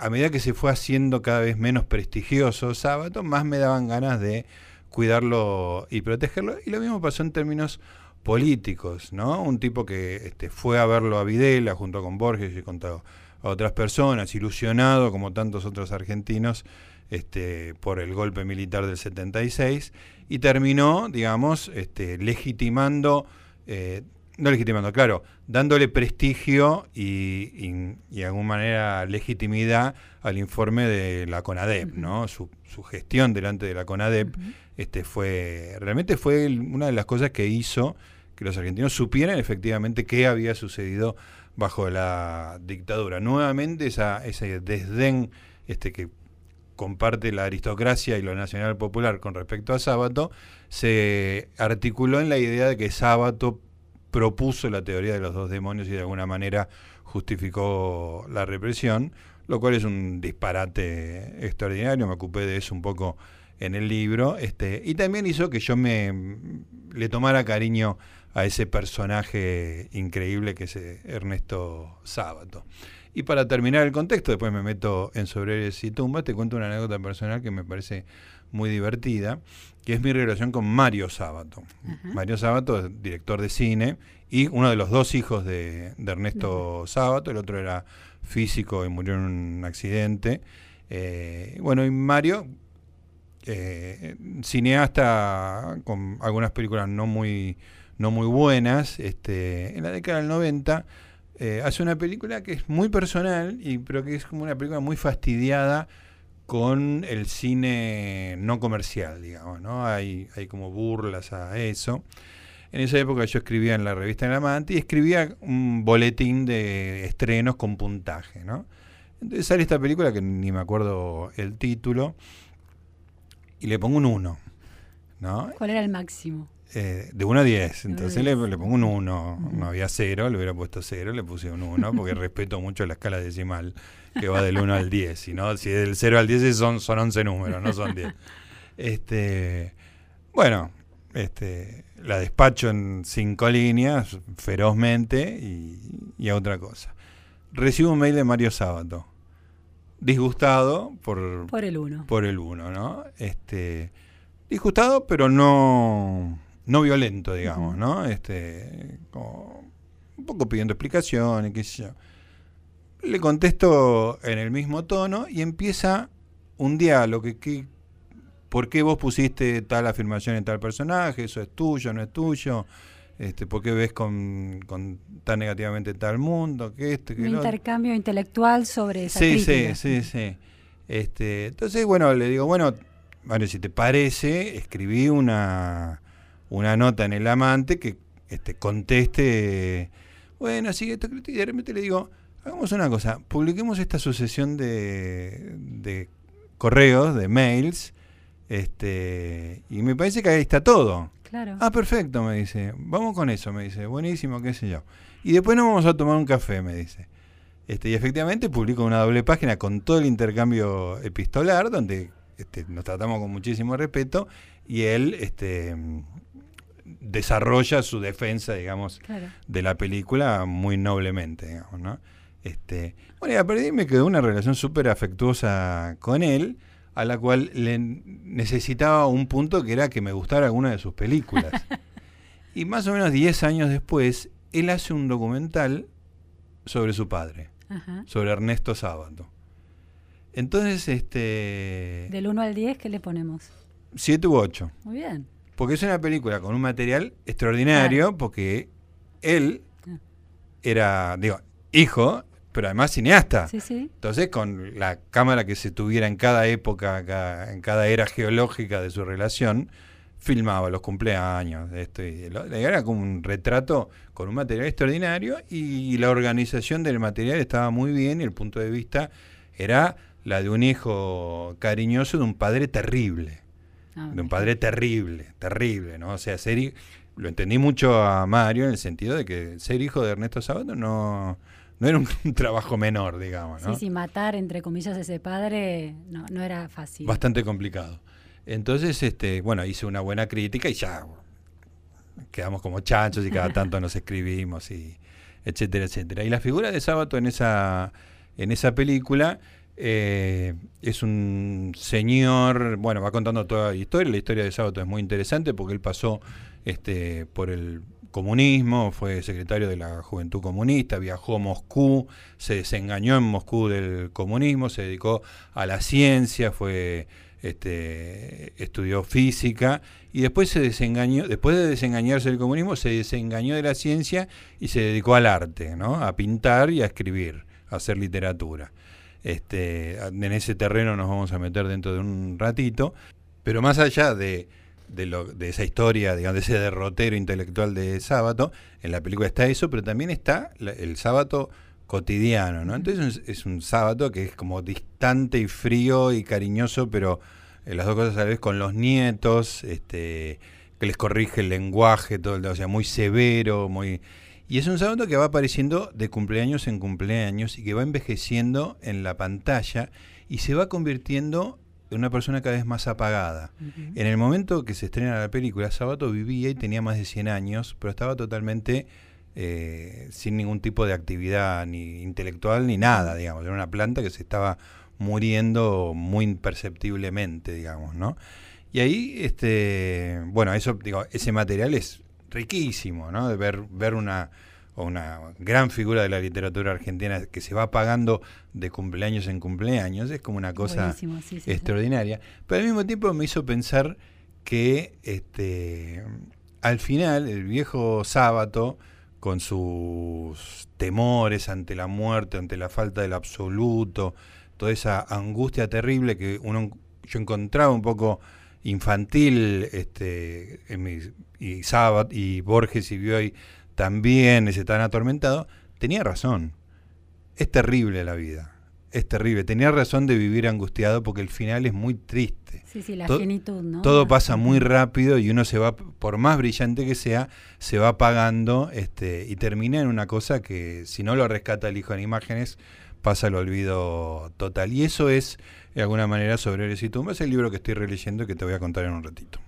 a medida que se fue haciendo cada vez menos prestigioso Sábado, más me daban ganas de cuidarlo y protegerlo. Y lo mismo pasó en términos políticos, ¿no? Un tipo que este, fue a verlo a Videla junto con Borges y con a otras personas, ilusionado como tantos otros argentinos este, por el golpe militar del 76 y terminó, digamos, este, legitimando eh, no legitimando, claro, dándole prestigio y, de alguna manera legitimidad al informe de la CONADEP, ¿no? Su, gestión delante de la CONADEP este, fue, realmente fue una de las cosas que hizo que los argentinos supieran efectivamente qué había sucedido bajo la dictadura. Nuevamente esa, ese desdén este, que comparte la aristocracia y lo nacional popular con respecto a Sábato, se articuló en la idea de que Sábato propuso la teoría de los dos demonios y de alguna manera justificó la represión, lo cual es un disparate extraordinario, me ocupé de eso un poco en el libro, este, y también hizo que yo me le tomara cariño a ese personaje increíble que es eh, Ernesto Sábato. Y para terminar el contexto, después me meto en Sobrevives y Tumbas, te cuento una anécdota personal que me parece muy divertida, que es mi relación con Mario Sábato. Mario Sábato es director de cine y uno de los dos hijos de, Ernesto Sábato, el otro era físico y murió en un accidente. Eh, bueno, y Mario, eh, cineasta con algunas películas no muy, no muy buenas, este, en la década del 90 eh, hace una película que es muy personal, y, pero que es como una película muy fastidiada con el cine no comercial, digamos, ¿no? Hay, hay como burlas a eso. En esa época yo escribía en la revista El Amante y escribía un boletín de estrenos con puntaje, ¿no? Entonces sale esta película que ni me acuerdo el título y le pongo un 1, ¿no? ¿Cuál era el máximo? Eh, de 1 a 10. Entonces le, le, pongo un 1. No había 0, le hubiera puesto 0, le puse un 1 porque respeto mucho la escala decimal que va del 1 al 10. Si, no, si del 0 al 10 son, son 11 números, no son 10. Este, bueno, este, la despacho en cinco líneas, ferozmente, y, a otra cosa. Recibo un mail de Mario Sábato, disgustado por, por el 1. Por el 1, ¿no? Este, disgustado, pero no, no violento, digamos, ¿no? Este, un poco pidiendo explicaciones, qué sé yo. Le contesto en el mismo tono y empieza un diálogo que, ¿por qué vos pusiste tal afirmación en tal personaje? ¿Eso es tuyo, no es tuyo? Este, ¿Por qué ves con, tan negativamente tal mundo? Que este, un intercambio intelectual sobre esa sí, Sí, sí, sí. Este, entonces, bueno, le digo, bueno, bueno, si te parece, escribí una, una nota en El Amante que este, conteste, bueno, así que y de repente le digo, Hagamos una cosa, publiquemos esta sucesión de, correos, de mails, este, y me parece que ahí está todo. Claro. Ah, perfecto, me dice. Vamos con eso, me dice. Buenísimo, qué sé yo. Y después nos vamos a tomar un café, me dice. Este, y efectivamente publico una doble página con todo el intercambio epistolar, donde este, nos tratamos con muchísimo respeto, y él este, desarrolla su defensa, digamos, de la película muy noblemente, digamos, ¿no? Este, bueno, y a partir me quedó una relación súper afectuosa con él, a la cual le necesitaba un punto que era que me gustara alguna de sus películas. y más o menos 10 años después, él hace un documental sobre su padre, sobre Ernesto Sábato. Entonces, este... Del 1 al 10, ¿qué le ponemos? 7 u 8. Muy bien. Porque es una película con un material extraordinario, porque él ah. era, digo, hijo pero además cineasta. Sí, sí. Entonces, con la cámara que se tuviera en cada época, en cada era geológica de su relación, filmaba los cumpleaños. Esto y era como un retrato con un material extraordinario y la organización del material estaba muy bien y el punto de vista era la de un hijo cariñoso de un padre terrible. Ah, de un padre terrible, terrible, ¿no? O sea, ser, lo entendí mucho a Mario en el sentido de que ser hijo de Ernesto Sábado no no era un, trabajo menor, digamos. ¿no? Sí, sí, matar, entre comillas, a ese padre no, no era fácil. Bastante complicado. Entonces, este, bueno, hice una buena crítica y ya quedamos como chanchos y cada tanto nos escribimos y etcétera, etcétera. Y la figura de Sábato en esa, en esa película eh, es un señor, bueno, va contando toda la historia. La historia de Sábato es muy interesante porque él pasó este, por el comunismo, fue secretario de la Juventud Comunista, viajó a Moscú, se desengañó en Moscú del comunismo, se dedicó a la ciencia, fue este, estudió física y después se desengañó, después de desengañarse del comunismo, se desengañó de la ciencia y se dedicó al arte, ¿no? a pintar y a escribir, a hacer literatura. Este, en ese terreno nos vamos a meter dentro de un ratito, pero más allá de de, lo, de esa historia, digamos, de ese derrotero intelectual de Sábato. En la película está eso, pero también está el sábado cotidiano, ¿no? Entonces es un sábado que es como distante y frío y cariñoso, pero eh, las dos cosas a la vez con los nietos, este, que les corrige el lenguaje, todo, o sea, muy severo, muy... Y es un sábado que va apareciendo de cumpleaños en cumpleaños y que va envejeciendo en la pantalla y se va convirtiendo una persona cada vez más apagada. En el momento que se estrena la película, Sabato vivía y tenía más de 100 años, pero estaba totalmente eh, sin ningún tipo de actividad ni intelectual ni nada, digamos. Era una planta que se estaba muriendo muy imperceptiblemente, digamos, ¿no? Y ahí, este, bueno, eso, digo, ese material es riquísimo, ¿no? De ver, ver una una gran figura de la literatura argentina que se va apagando de cumpleaños en cumpleaños, es como una cosa extraordinaria. Pero al mismo tiempo me hizo pensar que este, al final el viejo sábado, con sus temores ante la muerte, ante la falta del absoluto, toda esa angustia terrible que uno yo encontraba un poco infantil, este, en y Sabat y Borges y Bioy también, ese tan atormentado, tenía razón. Es terrible la vida. Es terrible. Tenía razón de vivir angustiado porque el final es muy triste. Sí, sí, la genitud, ¿no? Todo pasa muy rápido y uno se va, por más brillante que sea, se va apagando este, y termina en una cosa que si no lo rescata el hijo en imágenes, pasa al olvido total. Y eso es, de alguna manera, sobre el y tumba. Es el libro que estoy releyendo y que te voy a contar en un ratito.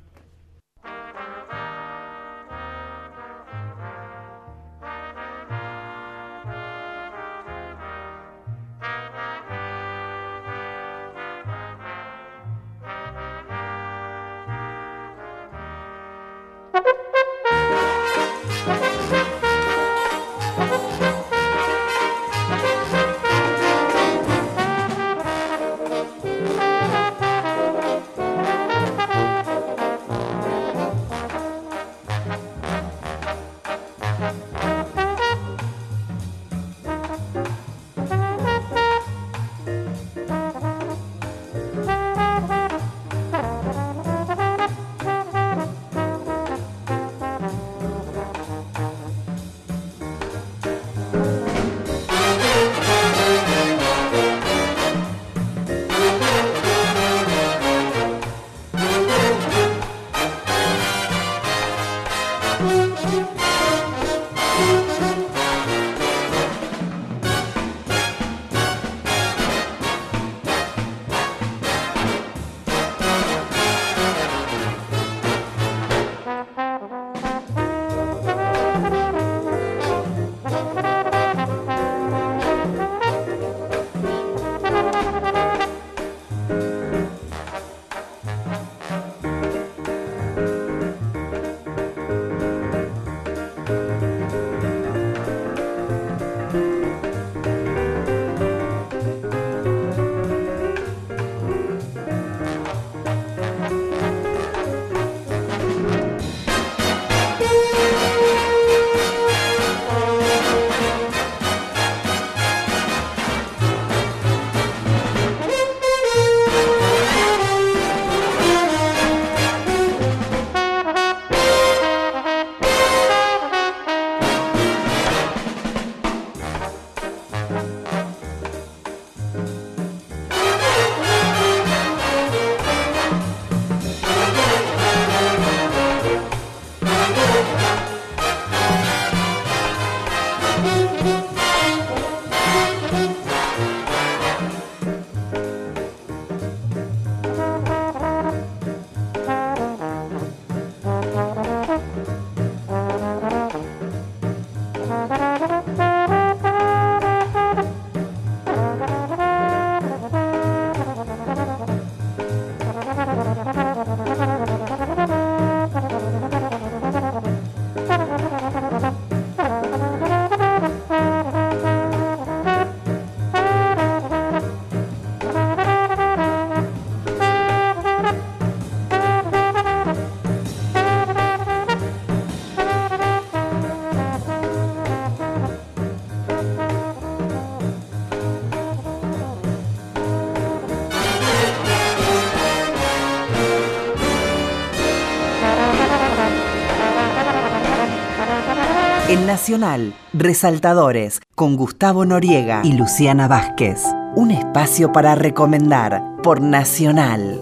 Nacional, Resaltadores, con Gustavo Noriega y Luciana Vázquez. Un espacio para recomendar por Nacional.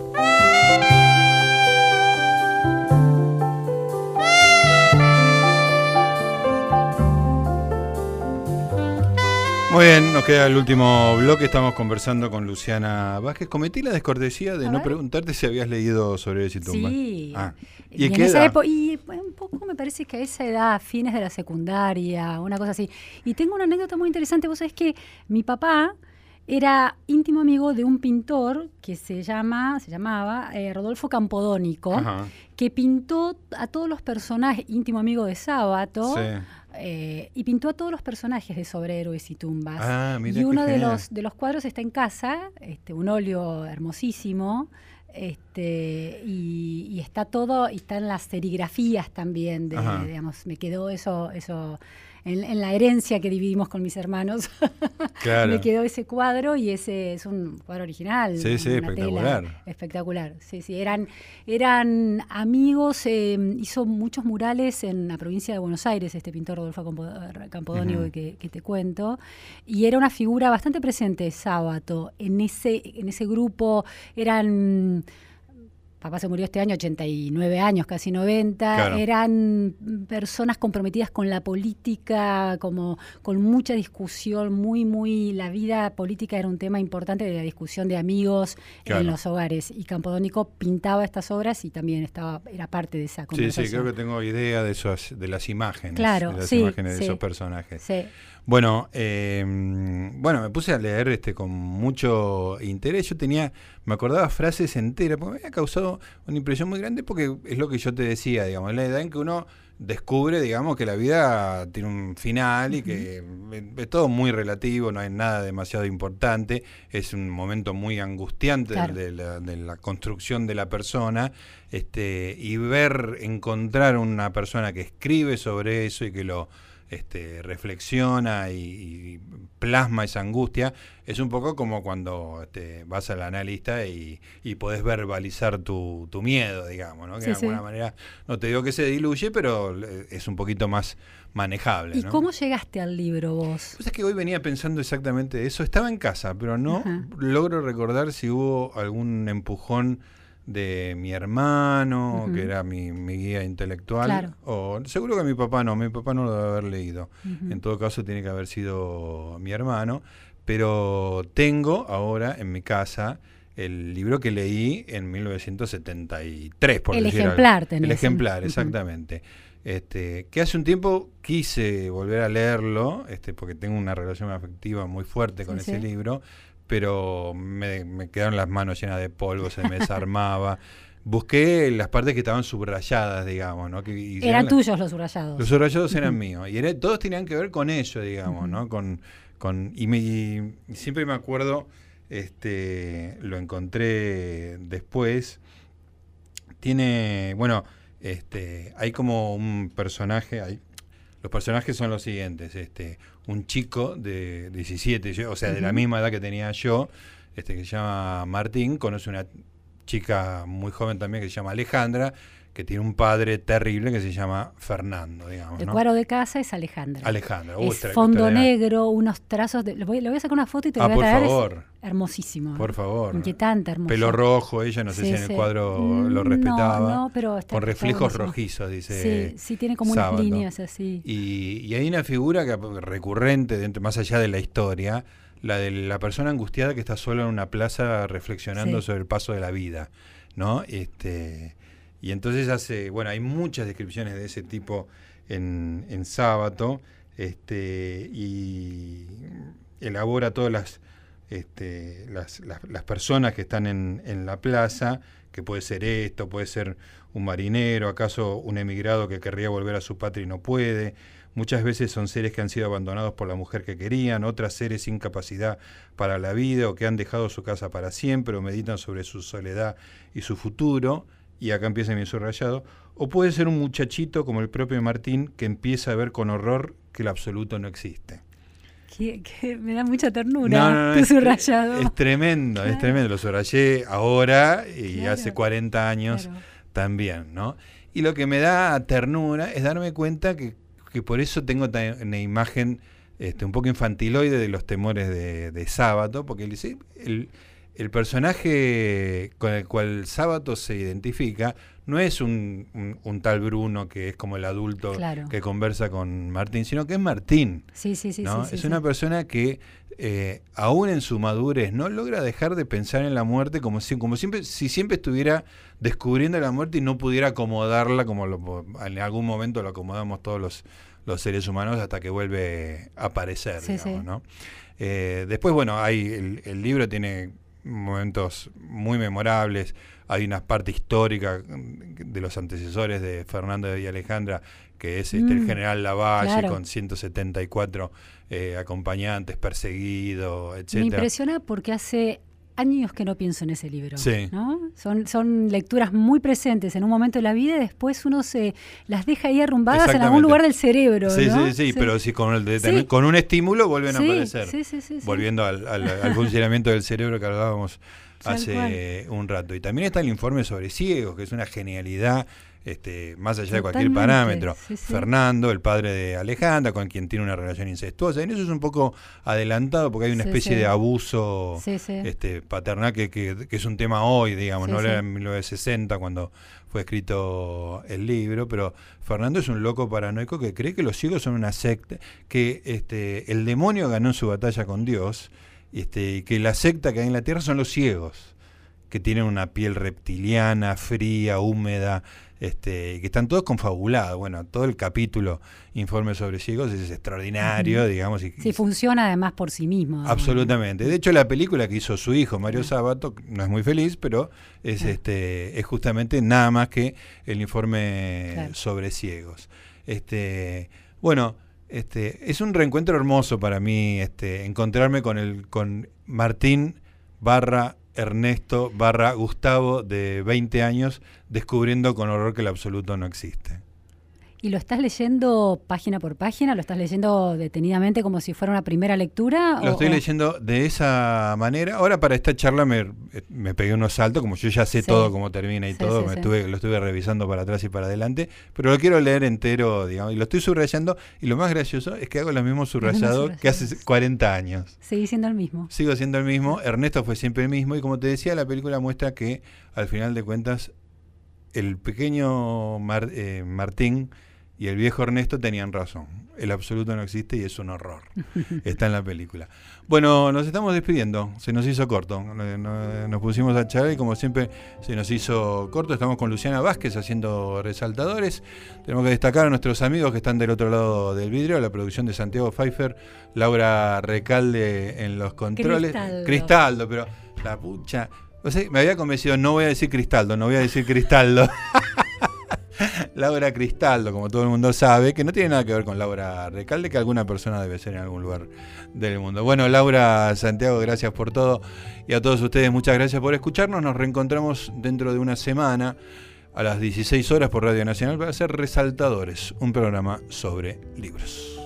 Muy bien, nos queda el último bloque. Estamos conversando con Luciana Vázquez. Cometí la descortesía de no preguntarte si habías leído sobre ese tumba. Sí. Ah. ¿Y, en esa época, y me parece que a esa edad, fines de la secundaria, una cosa así. Y tengo una anécdota muy interesante. Vos sabés que mi papá era íntimo amigo de un pintor que se llama, se llamaba eh, Rodolfo Campodónico, que pintó a todos los personajes, íntimo amigo de Sábato. Sí eh, y pintó a todos los personajes de Sobre Héroes y Tumbas. Ah, y uno de los, de los cuadros está en casa, este, un óleo hermosísimo, este, y, está todo, y están las serigrafías también, digamos, me quedó eso, eso en, la herencia que dividimos con mis hermanos. me quedó ese cuadro y ese es un cuadro original. Sí, sí, espectacular. espectacular, sí, sí. Eran, eran amigos, eh, hizo muchos murales en la provincia de Buenos Aires, este pintor Rodolfo Campodónico que, que, te cuento, y era una figura bastante presente, Sábato, en ese, en ese grupo, eran papá se murió este año, 89 años, casi 90, eran personas comprometidas con la política, como con mucha discusión, muy, muy, la vida política era un tema importante de la discusión de amigos en los hogares. Y Campodónico pintaba estas obras y también estaba, era parte de esa conversación. Sí, sí, creo que tengo idea de de las imágenes, claro, de las imágenes de esos personajes. Sí. Bueno, eh, bueno, me puse a leer este con mucho interés. Yo tenía, me acordaba frases enteras, porque me había causado una impresión muy grande, porque es lo que yo te decía, digamos, la edad en que uno descubre, digamos, que la vida tiene un final y que es todo muy relativo, no hay nada demasiado importante, es un momento muy angustiante de, la, de, la, construcción de la persona, este, y ver, encontrar una persona que escribe sobre eso y que lo este, reflexiona y, plasma esa angustia, es un poco como cuando este, vas al analista y, y podés verbalizar tu, miedo, digamos, ¿no? que de alguna manera, no te digo que se diluye, pero es un poquito más manejable. ¿Y cómo llegaste al libro vos? Pues es que hoy venía pensando exactamente eso. Estaba en casa, pero no logro recordar si hubo algún empujón de mi hermano, que era mi, guía intelectual. O seguro que mi papá no, mi papá no lo debe haber leído. En todo caso tiene que haber sido mi hermano. Pero tengo ahora en mi casa el libro que leí en 1973, por el ejemplar, tenés. El ejemplar, exactamente. Este, que hace un tiempo quise volver a leerlo, este, porque tengo una relación afectiva muy fuerte con ese libro, pero me, quedaron las manos llenas de polvo, se me desarmaba. Busqué las partes que estaban subrayadas, digamos, ¿no? Que, eran tuyos los subrayados. Los subrayados eran míos. Y todos tenían que ver con eso, digamos, ¿no? Con, con, y, me, siempre me acuerdo, este, lo encontré después. Tiene, bueno, este, hay como un personaje, hay, los personajes son los siguientes, este, un chico de 17, o sea, de la misma edad que tenía yo, este, que se llama Martín, conoce una chica muy joven también que se llama Alejandra, que tiene un padre terrible que se llama Fernando, digamos. El cuadro de casa es Alejandra. Alejandra. Es fondo negro, unos trazos. De, le, voy, a sacar una foto y te lo ah, voy a traer. por favor. hermosísimo. Por favor. Inquietante, hermoso. Pelo rojo, ella no sé si en el cuadro lo respetaba. No, no pero está, Con reflejos rojizos, dice. Sí, sí, tiene como unas líneas así. Y, y, hay una figura que recurrente, dentro, más allá de la historia, la de la persona angustiada que está sola en una plaza reflexionando sobre el paso de la vida. ¿no? Este, y entonces hace, bueno, hay muchas descripciones de ese tipo en, en Sábato, este, y elabora todas las, este, las, las, personas que están en, en, la plaza, que puede ser esto, puede ser un marinero, acaso un emigrado que querría volver a su patria y no puede. Muchas veces son seres que han sido abandonados por la mujer que querían, otras seres sin capacidad para la vida o que han dejado su casa para siempre o meditan sobre su soledad y su futuro y acá empieza mi subrayado, o puede ser un muchachito como el propio Martín que empieza a ver con horror que el absoluto no existe. Que, me da mucha ternura tu subrayado. Es, tremendo, es tremendo. Lo subrayé ahora y hace 40 años también, ¿no? Y lo que me da ternura es darme cuenta que, por eso tengo una imagen este, un poco infantiloide de los temores de, de sábado, porque el, el el personaje con el cual Sábato se identifica no es un, un, tal Bruno que es como el adulto que conversa con Martín, sino que es Martín. Sí, sí, sí. es una persona que eh, aún en su madurez no logra dejar de pensar en la muerte como si, como siempre, si siempre estuviera descubriendo la muerte y no pudiera acomodarla como en algún momento lo acomodamos todos los, los seres humanos hasta que vuelve a aparecer. digamos, eh, después, bueno, hay el, el libro tiene momentos muy memorables. Hay una parte histórica de los antecesores de Fernando y Alejandra, que es este, el mm, general Lavalle con 174 eh, acompañantes, perseguido, etc. Me impresiona porque hace años que no pienso en ese libro. ¿no? Son, son lecturas muy presentes en un momento de la vida y después uno se las deja ahí arrumbadas en algún lugar del cerebro. Sí, sí, sí, pero si con, el con un estímulo vuelven a aparecer. Volviendo al, al, funcionamiento del cerebro que hablábamos hace un rato. Y también está el informe sobre ciegos, que es una genialidad este, más allá de cualquier parámetro. Fernando, el padre de Alejandra, con quien tiene una relación incestuosa. En eso es un poco adelantado porque hay una especie de abuso este, paternal que, que, es un tema hoy, digamos, no era en 1960 cuando fue escrito el libro, pero Fernando es un loco paranoico que cree que los ciegos son una secta, que este, el demonio ganó su batalla con Dios este, y que la secta que hay en la tierra son los ciegos, que tienen una piel reptiliana, fría, húmeda, este, que están todos confabulados. Bueno, todo el capítulo Informe sobre ciegos es extraordinario, digamos. Y, sí, funciona además por sí mismo. Absolutamente. De hecho, la película que hizo su hijo, Mario Sabato, no es muy feliz, pero es, este, es justamente nada más que el informe sobre ciegos. Este, bueno, este, es un reencuentro hermoso para mí este, encontrarme con, el, con Martín barra Ernesto barra Gustavo de 20 años descubriendo con horror que el absoluto no existe. ¿Y lo estás leyendo página por página? ¿Lo estás leyendo detenidamente como si fuera una primera lectura? Lo estoy leyendo de esa manera. Ahora para esta charla me, me pegué unos saltos, como yo ya sé todo cómo termina y todo, me estuve, lo estuve revisando para atrás y para adelante, pero lo quiero leer entero, digamos, y lo estoy subrayando. Y lo más gracioso es que hago lo mismo subrayado que hace 40 años. Seguí siendo el mismo. Sigo siendo el mismo. Ernesto fue siempre el mismo y como te decía, la película muestra que al final de cuentas el pequeño eh, Martín y el viejo Ernesto tenían razón. El absoluto no existe y es un horror. Está en la película. Bueno, nos estamos despidiendo. Se nos hizo corto. Nos pusimos a charlar y como siempre se nos hizo corto. Estamos con Luciana Vázquez haciendo resaltadores. Tenemos que destacar a nuestros amigos que están del otro lado del vidrio, la producción de Santiago Pfeiffer, Laura Recalde en los controles. Cristaldo, Cristaldo pero la pucha. me había convencido, no voy a decir Cristaldo, no voy a decir Cristaldo. Laura Cristaldo, como todo el mundo sabe, que no tiene nada que ver con Laura Recalde, que alguna persona debe ser en algún lugar del mundo. Bueno, Laura Santiago, gracias por todo. Y a todos ustedes, muchas gracias por escucharnos. Nos reencontramos dentro de una semana a las 16 horas por Radio Nacional para hacer Resaltadores, un programa sobre libros.